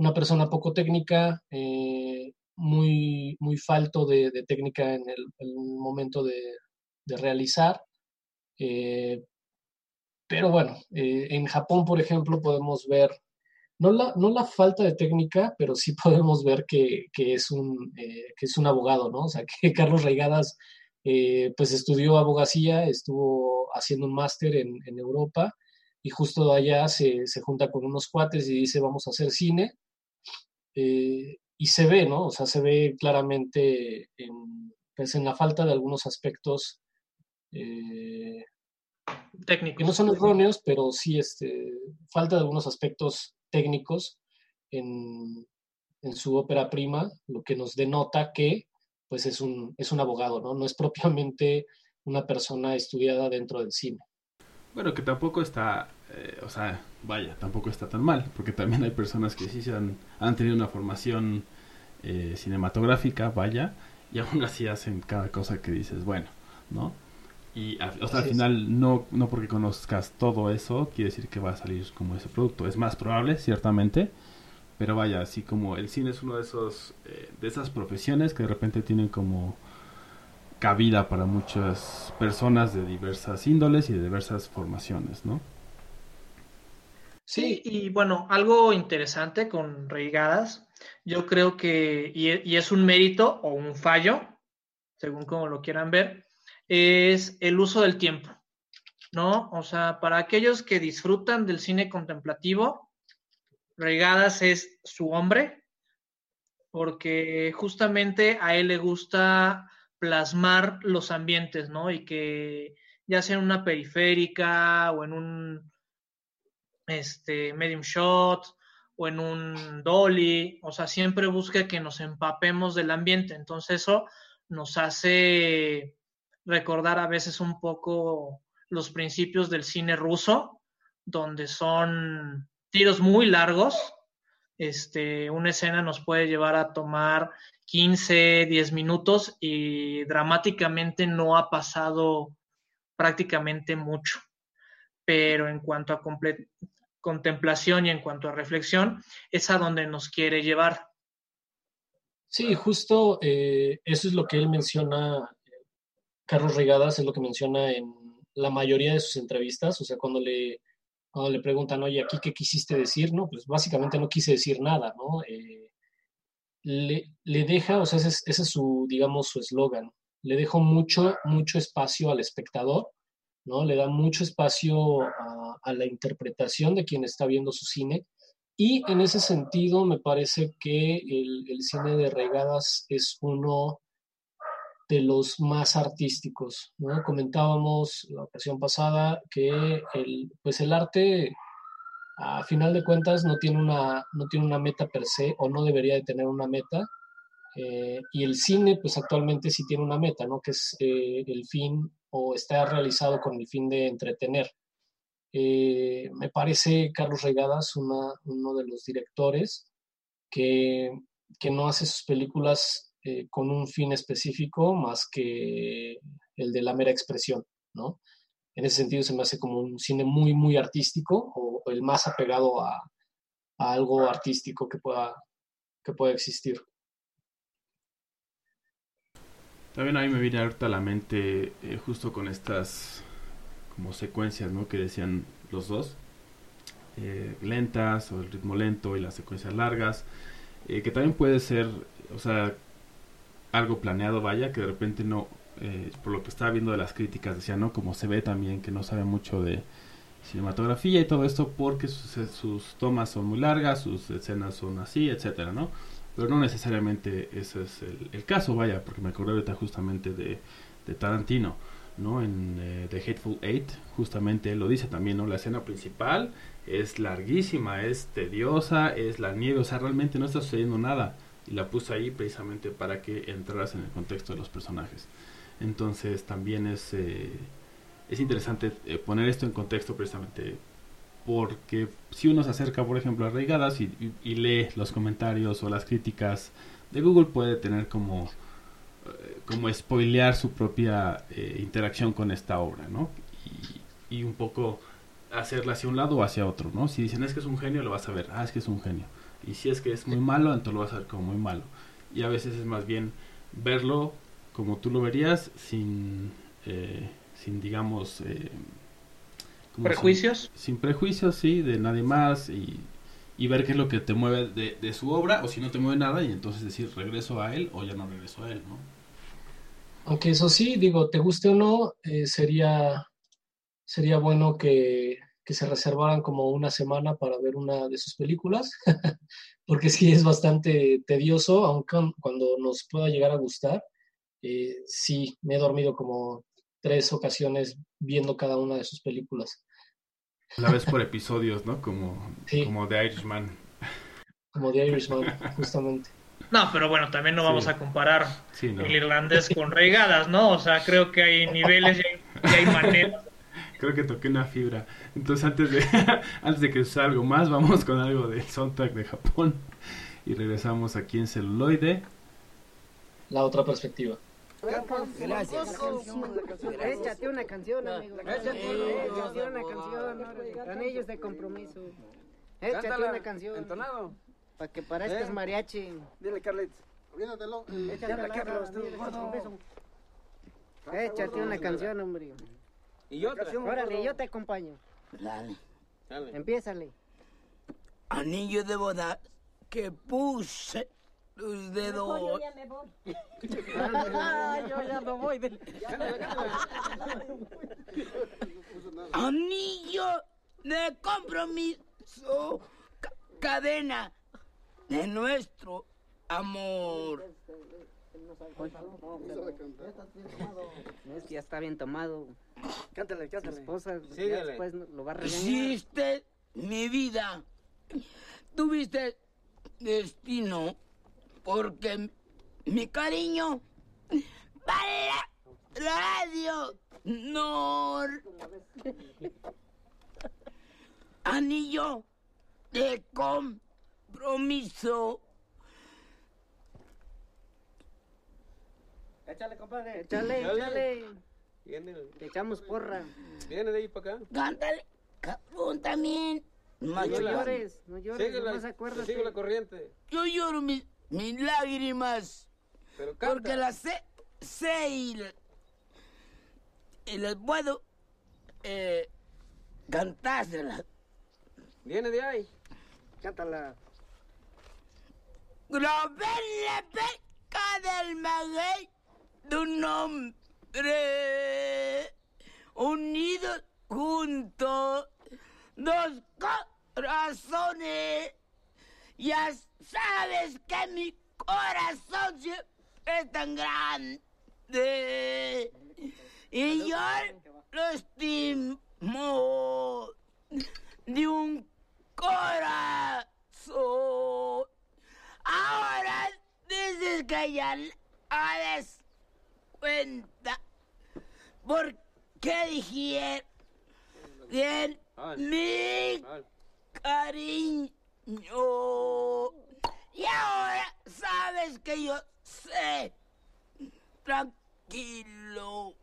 una persona poco técnica, eh, muy, muy falto de, técnica en el, momento de, realizar. Eh, pero bueno, eh, en Japón, por ejemplo, podemos ver, no la, no la falta de técnica, pero sí podemos ver que, es, un, que es un abogado, ¿no? O sea, que Carlos Reigadas, pues estudió abogacía, estuvo haciendo un máster en, Europa y justo allá se, se, junta con unos cuates y dice, vamos a hacer cine y se ve, ¿no? O sea, se ve claramente en, pues, en la falta de algunos aspectos eh, técnicos. Que no son erróneos, pero sí este, falta de algunos aspectos técnicos en, su ópera prima, lo que nos denota que pues es un, es un abogado, ¿no? No es propiamente una persona estudiada dentro del cine. Bueno, que tampoco está, eh, o sea, vaya, tampoco está tan mal, porque también hay personas que sí se han, han tenido una formación eh, cinematográfica, vaya, y aún así hacen cada cosa que dices, bueno, ¿no? Y o sea, al final, no, no porque conozcas todo eso, quiere decir que va a salir como ese producto. Es más probable, ciertamente, pero vaya, así como el cine es uno de esos, eh, de esas profesiones que de repente tienen como cabida para muchas personas de diversas índoles y de diversas formaciones, ¿no? Sí, y bueno, algo interesante con Reigadas, yo creo que, y, es un mérito o un fallo, según como lo quieran ver, es el uso del tiempo, ¿no? O sea, para aquellos que disfrutan del cine contemplativo, Reigadas es su hombre, porque justamente a él le gusta plasmar los ambientes, ¿no? Y que ya sea en una periférica o en un este, medium shot o en un dolly, o sea, siempre busca que nos empapemos del ambiente. Entonces eso nos hace recordar a veces un poco los principios del cine ruso, donde son tiros muy largos. Este, una escena nos puede llevar a tomar 15, 10 minutos y dramáticamente no ha pasado prácticamente mucho. Pero en cuanto a contemplación y en cuanto a reflexión, es a donde nos quiere llevar. Sí, justo eh, eso es lo que él menciona, Carlos Regadas, es lo que menciona en la mayoría de sus entrevistas, o sea, cuando le, le preguntan, oye, aquí qué quisiste decir, ¿no? Pues básicamente no quise decir nada, ¿no? Eh, le, le deja, o sea, ese es, ese es su, digamos, su eslogan, le dejo mucho, mucho espacio al espectador, ¿no? Le da mucho espacio a, a la interpretación de quien está viendo su cine. Y en ese sentido, me parece que el, el cine de Regadas es uno de los más artísticos. ¿no? Comentábamos la ocasión pasada que el, pues el arte, a final de cuentas, no tiene, una, no tiene una meta per se o no debería de tener una meta. Eh, y el cine, pues actualmente sí tiene una meta, ¿no? Que es eh, el fin o está realizado con el fin de entretener. Eh, me parece Carlos Regadas una, uno de los directores que, que no hace sus películas eh, con un fin específico más que el de la mera expresión, ¿no? En ese sentido se me hace como un cine muy, muy artístico o, el más apegado a, algo artístico que pueda, que pueda existir. También a mí me viene ahorita a la mente eh, justo con estas como secuencias, ¿no? Que decían los dos. Eh, lentas o el ritmo lento y las secuencias largas. Que también puede ser, o sea, algo planeado, vaya, que de repente no, eh, por lo que estaba viendo de las críticas, decía, ¿no? Como se ve también que no sabe mucho de cinematografía y todo esto porque sus, sus tomas son muy largas, sus escenas son así, etcétera, ¿no? Pero no necesariamente ese es el, el caso, vaya, porque me acordé ahorita justamente de, de Tarantino, ¿no? En eh, The Hateful Eight, justamente él lo dice también, ¿no? La escena principal es larguísima, es tediosa, es la nieve, o sea, realmente no está sucediendo nada. Y la puse ahí precisamente para que entraras en el contexto de los personajes. Entonces también es, eh, es interesante eh, poner esto en contexto precisamente porque si uno se acerca, por ejemplo, a Reigadas y, lee los comentarios o las críticas de Google, puede tener como como spoilear su propia eh, interacción con esta obra, ¿no? Y, y, un poco hacerla hacia un lado o hacia otro, ¿no? Si dicen es que es un genio, lo vas a ver, ah, es que es un genio. Y si es que es muy malo, entonces lo vas a ver como muy malo. Y a veces es más bien verlo como tú lo verías sin, eh, sin digamos... Eh, ¿Prejuicios? Sin, sin, prejuicios, sí, de nadie más y, y ver qué es lo que te mueve de, de, su obra o si no te mueve nada y entonces decir regreso a él o ya no regreso a él, ¿no? Aunque eso sí, digo, te guste o no, eh, sería, sería bueno que, que, se reservaran como una semana para ver una de sus películas, porque sí es bastante tedioso, aunque cuando nos pueda llegar a gustar, eh, sí, me he dormido como tres ocasiones viendo cada una de sus películas. La vez por episodios, ¿no? Como, sí. como The Irishman. Como The Irishman, justamente. No, pero bueno, también no vamos sí. a comparar sí, no. el irlandés con regadas, ¿no? O sea, creo que hay niveles y hay, y hay maneras. Creo que toqué una fibra. Entonces, antes de, antes de que suceda algo más, vamos con algo del soundtrack de Japón. Y regresamos aquí en celuloide. La otra perspectiva. Gracias. Échate una canción, amigo. Échate una canción. Anillos de compromiso. Échate una canción. Entonado. Para que parezcas eh. mariachi. Dile, Carlos, tú. Échate una canción, hombre. ¿Y otra? Órale, yo te acompaño. Dale. Dale. Empiézale. Anillo de boda que puse tus dedos. Yo ya me voy. yo ya no voy. Anillo de compromiso. Cadena de nuestro amor. Es que ya está bien tomado. Cántale, cántale. Tu esposa después lo va a regañar. Hiciste mi vida. Tuviste destino porque mi cariño para la radio no anillo de compromiso. Échale, compadre. Échale, échale. Viene. Te echamos porra. Viene de ahí para acá. Cántale, cabrón, también. No llores, no llores, sigue la, nomás acuérdate. Sigue la corriente. Yo lloro mis, mis lágrimas. Pero canta. Porque las sé, sé y, y las puedo eh, cantárselas. Viene de ahí. Cántala. grabé la pesca del maguey de un hombre unidos juntos, dos corazones. Ya sabes que mi corazón es tan grande y yo lo estimo de un corazón. Ahora dices que ya das cuenta por qué dije bien mi cariño. Y ahora sabes que yo sé, tranquilo,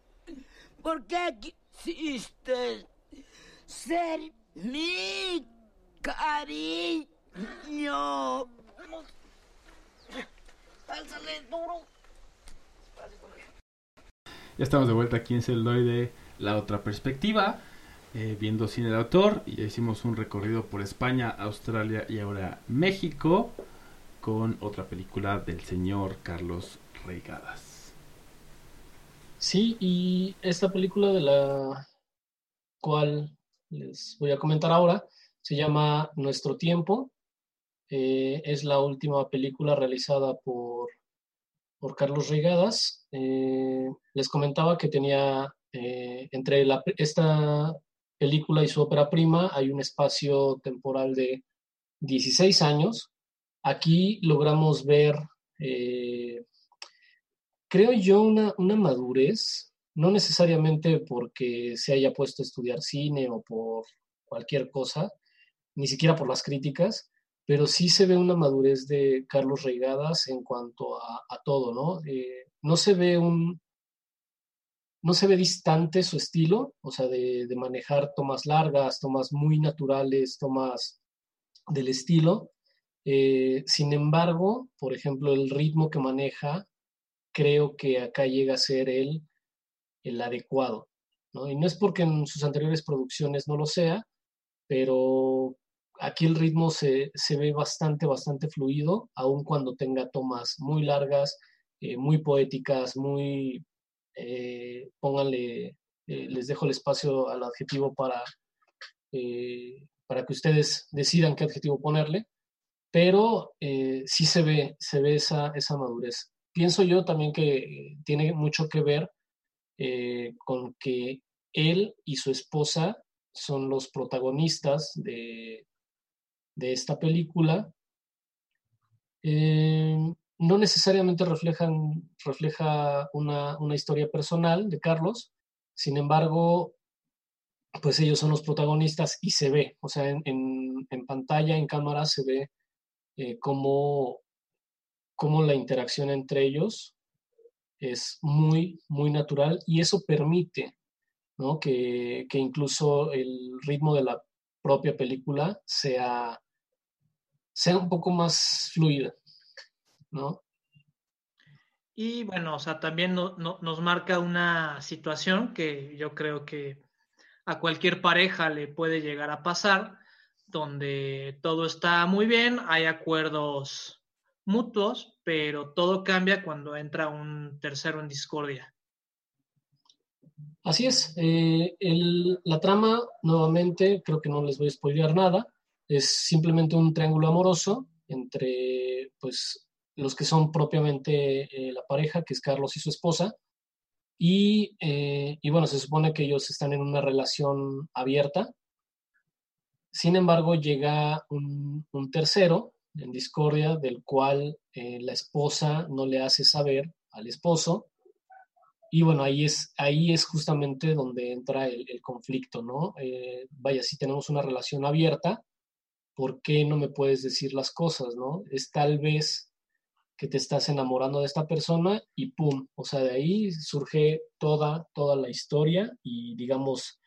porque quisiste ser mi cariño. Álzale duro. Ya estamos de vuelta aquí en Celuloide, la otra perspectiva, eh, viendo cine de autor. Y ya hicimos un recorrido por España, Australia y ahora México con otra película del señor Carlos Reigadas. Sí, y esta película de la cual les voy a comentar ahora se llama Nuestro Tiempo. Eh, es la última película realizada por, por Carlos Reigadas. Eh, les comentaba que tenía eh, entre esta película y su ópera prima hay un espacio temporal de 16 años. Aquí logramos ver, creo yo, una, una madurez, no necesariamente porque se haya puesto a estudiar cine o por cualquier cosa, ni siquiera por las críticas, pero sí se ve una madurez de Carlos Reigadas en cuanto a, todo, ¿no? Eh, no se ve un, no se ve distante su estilo, o sea, de, de, manejar tomas largas, tomas muy naturales, tomas del estilo. Eh, sin embargo, por ejemplo, el ritmo que maneja, creo que acá llega a ser el, el adecuado, ¿no? Y no es porque en sus anteriores producciones no lo sea, pero aquí el ritmo se, se, ve bastante, bastante fluido, aun cuando tenga tomas muy largas, eh, muy poéticas, muy, eh, pónganle, eh, les dejo el espacio al adjetivo para, para que ustedes decidan qué adjetivo ponerle, pero sí se ve, se ve esa, esa madurez. Pienso yo también que tiene mucho que ver con que él y su esposa son los protagonistas de, de esta película, eh, no necesariamente reflejan, refleja una, una, historia personal de Carlos, sin embargo, pues ellos son los protagonistas y se ve, o sea, en, en, pantalla, en cámara, se ve eh, cómo, cómo la interacción entre ellos es muy, muy natural y eso permite ¿no? que, que incluso el ritmo de la propia película sea sea un poco más fluida, ¿no? Y bueno, o sea, también no, no, nos marca una situación que yo creo que a cualquier pareja le puede llegar a pasar, donde todo está muy bien, hay acuerdos mutuos, pero todo cambia cuando entra un tercero en discordia. Así es, eh, el, la trama, nuevamente, creo que no les voy a spoilear nada, es simplemente un triángulo amoroso entre pues los que son propiamente eh, la pareja, que es Carlos y su esposa, y, eh, y, bueno, se supone que ellos están en una relación abierta. Sin embargo, llega un, un tercero en discordia del cual eh, la esposa no le hace saber al esposo. Y bueno, ahí es, ahí es justamente donde entra el, el conflicto, ¿no? vaya, si tenemos una relación abierta, ¿por qué no me puedes decir las cosas, no? Es tal vez que te estás enamorando de esta persona y pum, o sea, de ahí surge toda, toda la historia y digamos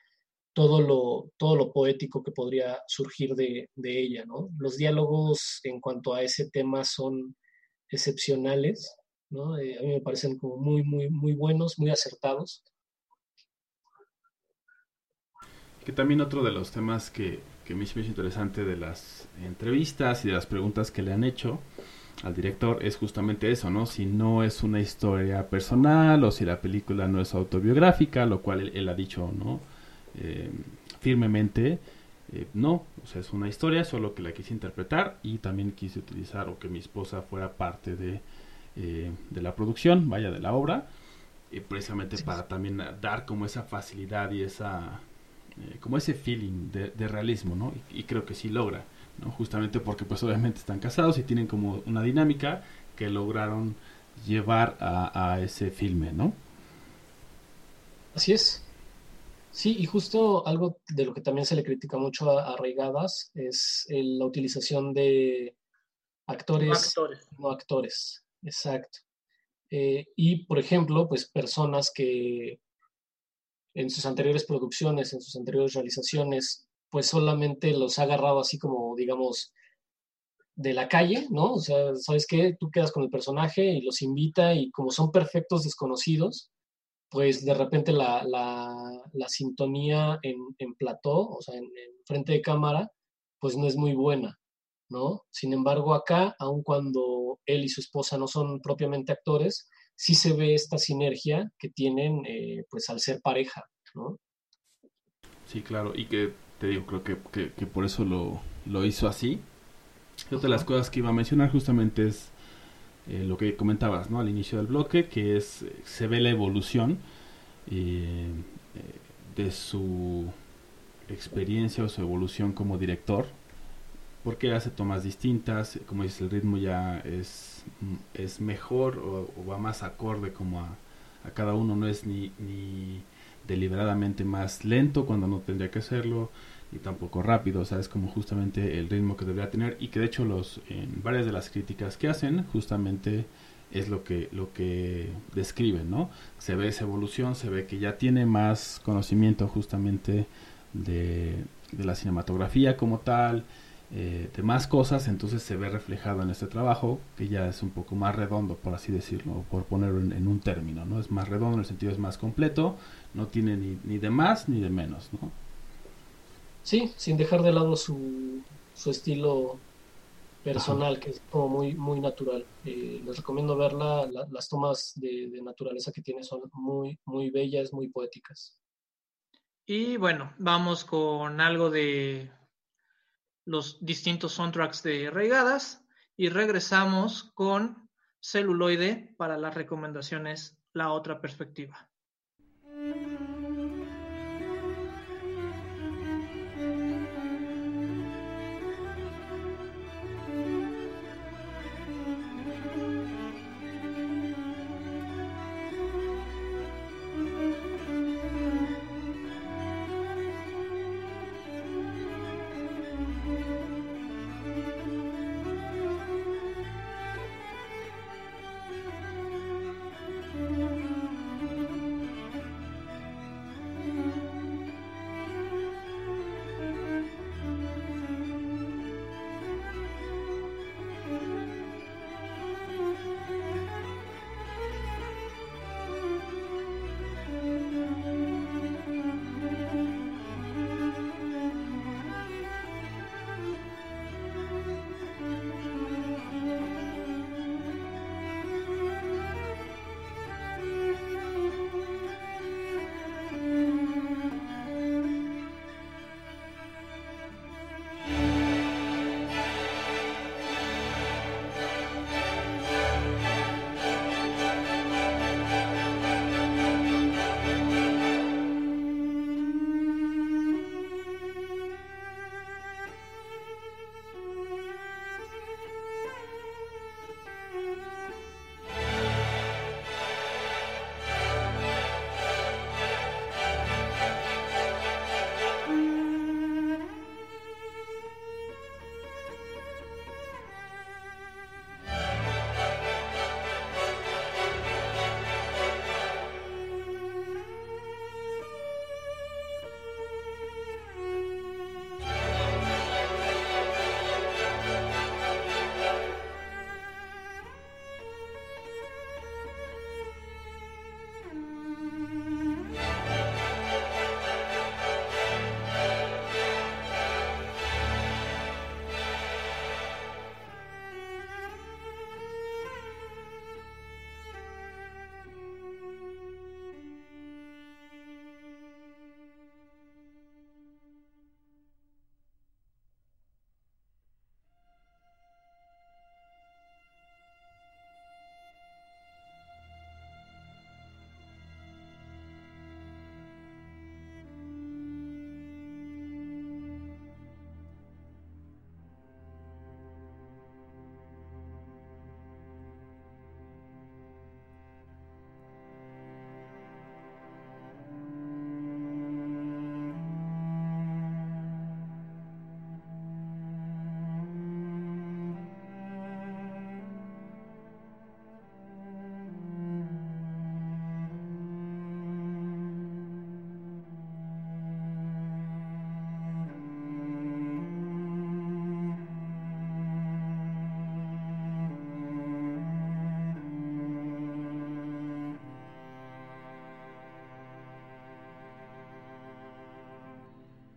todo lo, todo lo poético que podría surgir de, de ella, ¿no? Los diálogos en cuanto a ese tema son excepcionales, ¿no? Eh, a mí me parecen como muy, muy, muy buenos, muy acertados. Que también otro de los temas que, que me hizo interesante de las entrevistas y de las preguntas que le han hecho al director es justamente eso, ¿no? Si no es una historia personal o si la película no es autobiográfica, lo cual él, él ha dicho, ¿no? Eh, firmemente, eh, no, o sea, es una historia, solo que la quise interpretar y también quise utilizar o que mi esposa fuera parte de, eh, de la producción, vaya, de la obra, precisamente Sí. para también dar como esa facilidad y esa, eh, como ese feeling de, de realismo, ¿no? Y, y creo que sí logra, ¿no? Justamente porque pues obviamente están casados y tienen como una dinámica que lograron llevar a, a ese filme, ¿no? Así es. Sí, y justo algo de lo que también se le critica mucho a, a Arraigadas es el- la utilización de actores Actores. no actores. Exacto. Eh, y, por ejemplo, pues personas que en sus anteriores producciones, en sus anteriores realizaciones, pues solamente los ha agarrado así como, digamos, de la calle, ¿no? O sea, ¿sabes qué? Tú quedas con el personaje y los invita y como son perfectos desconocidos, pues de repente la, la- la sintonía en, en plató, o sea, en, en frente de cámara, pues no es muy buena, ¿no? Sin embargo, acá, aun cuando él y su esposa no son propiamente actores, sí se ve esta sinergia que tienen, eh, pues al ser pareja, ¿no? Sí, claro, y que te digo, creo que, que, que por eso lo, lo hizo así. Otra de las cosas que iba a mencionar justamente es eh, lo que comentabas, ¿no? Al inicio del bloque, que es, se ve la evolución eh, de su experiencia o su evolución como director, porque hace tomas distintas, como dices, el ritmo ya es, es mejor o, va más acorde como a, a cada uno, no es ni, ni deliberadamente más lento cuando no tendría que hacerlo, ni tampoco rápido, o sea, es como justamente el ritmo que debería tener y que de hecho los en varias de las críticas que hacen justamente es lo que lo que describen, ¿no? Se ve esa evolución, se ve que ya tiene más conocimiento justamente de, de la cinematografía como tal, eh, de más cosas, entonces se ve reflejado en este trabajo que ya es un poco más redondo, por así decirlo, por ponerlo en, en un término, ¿no? Es más redondo en el sentido es más completo, no tiene ni, ni de más ni de menos, ¿no? Sí, sin dejar de lado su, su estilo personal, que es como muy, muy natural. Eh, les recomiendo verla, la- las tomas de, de naturaleza que tiene son muy, muy bellas, muy poéticas. Y bueno, vamos con algo de los distintos soundtracks de Regadas y regresamos con celuloide para las recomendaciones La otra perspectiva.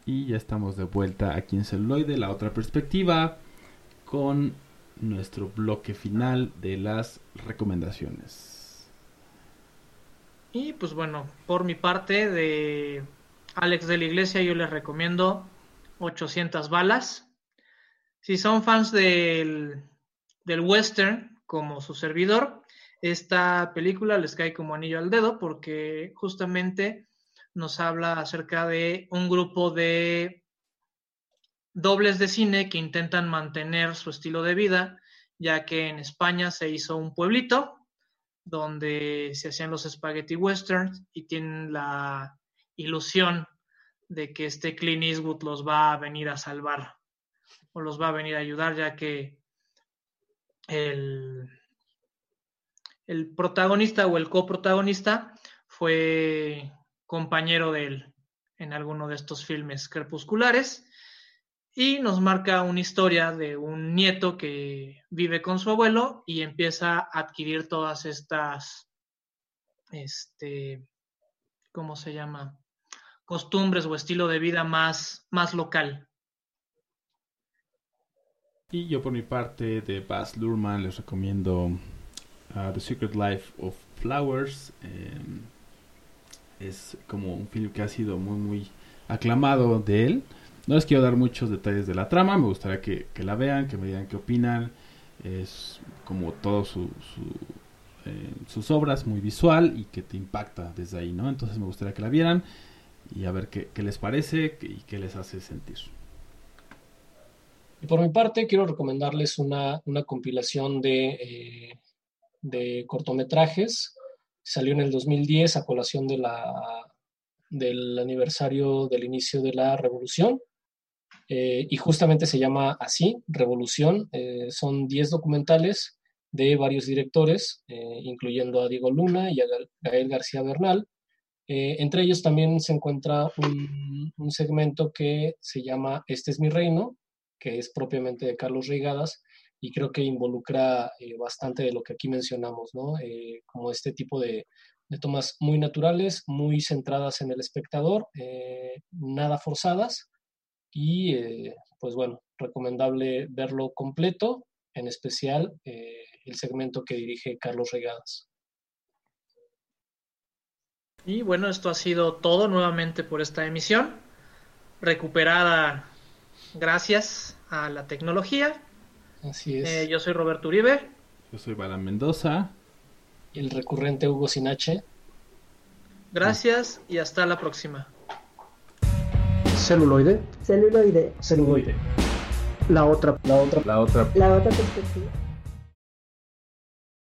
Y ya estamos de vuelta aquí en celuloide, la otra perspectiva, con nuestro bloque final de las recomendaciones. Y pues bueno, por mi parte de Alex de la Iglesia yo les recomiendo 800 balas. Si son fans del, del western como su servidor, esta película les cae como anillo al dedo porque justamente nos habla acerca de un grupo de dobles de cine que intentan mantener su estilo de vida, ya que en España se hizo un pueblito donde se hacían los spaghetti westerns y tienen la ilusión de que este Clint Eastwood los va a venir a salvar o los va a venir a ayudar, ya que el, el protagonista o el coprotagonista fue compañero de él en alguno de estos filmes crepusculares y nos marca una historia de un nieto que vive con su abuelo y empieza a adquirir todas estas, este, ¿cómo se llama? Costumbres o estilo de vida más, más local. Y yo por mi parte de Baz Luhrmann les recomiendo uh, The Secret Life of Flowers. Eh, es como un film que ha sido muy muy aclamado de él. No les quiero dar muchos detalles de la trama, me gustaría que, que la vean, que me digan qué opinan. Es como todo su, eh, sus obras, muy visual y que te impacta desde ahí, ¿no? Entonces me gustaría que la vieran y a ver qué, qué les parece y qué les hace sentir. Y por mi parte, quiero recomendarles una, una compilación de, eh, de cortometrajes. Salió en el 2010 a colación de del aniversario del inicio de la revolución. Eh, y justamente se llama así, Revolución. Eh, son 10 documentales de varios directores, eh, incluyendo a Diego Luna y a Gael García Bernal. Entre ellos también se encuentra un, un, segmento que se llama Este es mi reino, que es propiamente de Carlos Reigadas y creo que involucra eh, bastante de lo que aquí mencionamos, ¿no? como este tipo de, de, tomas muy naturales, muy centradas en el espectador, nada forzadas y eh, pues bueno, recomendable verlo completo, en especial eh, el segmento que dirige Carlos Regadas. Y bueno, esto ha sido todo nuevamente por esta emisión, recuperada gracias a la tecnología. Así es. Eh, yo soy Roberto Uribe. Yo soy Balan Mendoza. Y el recurrente Hugo Sinache. Gracias y hasta la próxima. Celuloide. Celuloide. Celuloide. La otra, la otra, la otra, la otra perspectiva.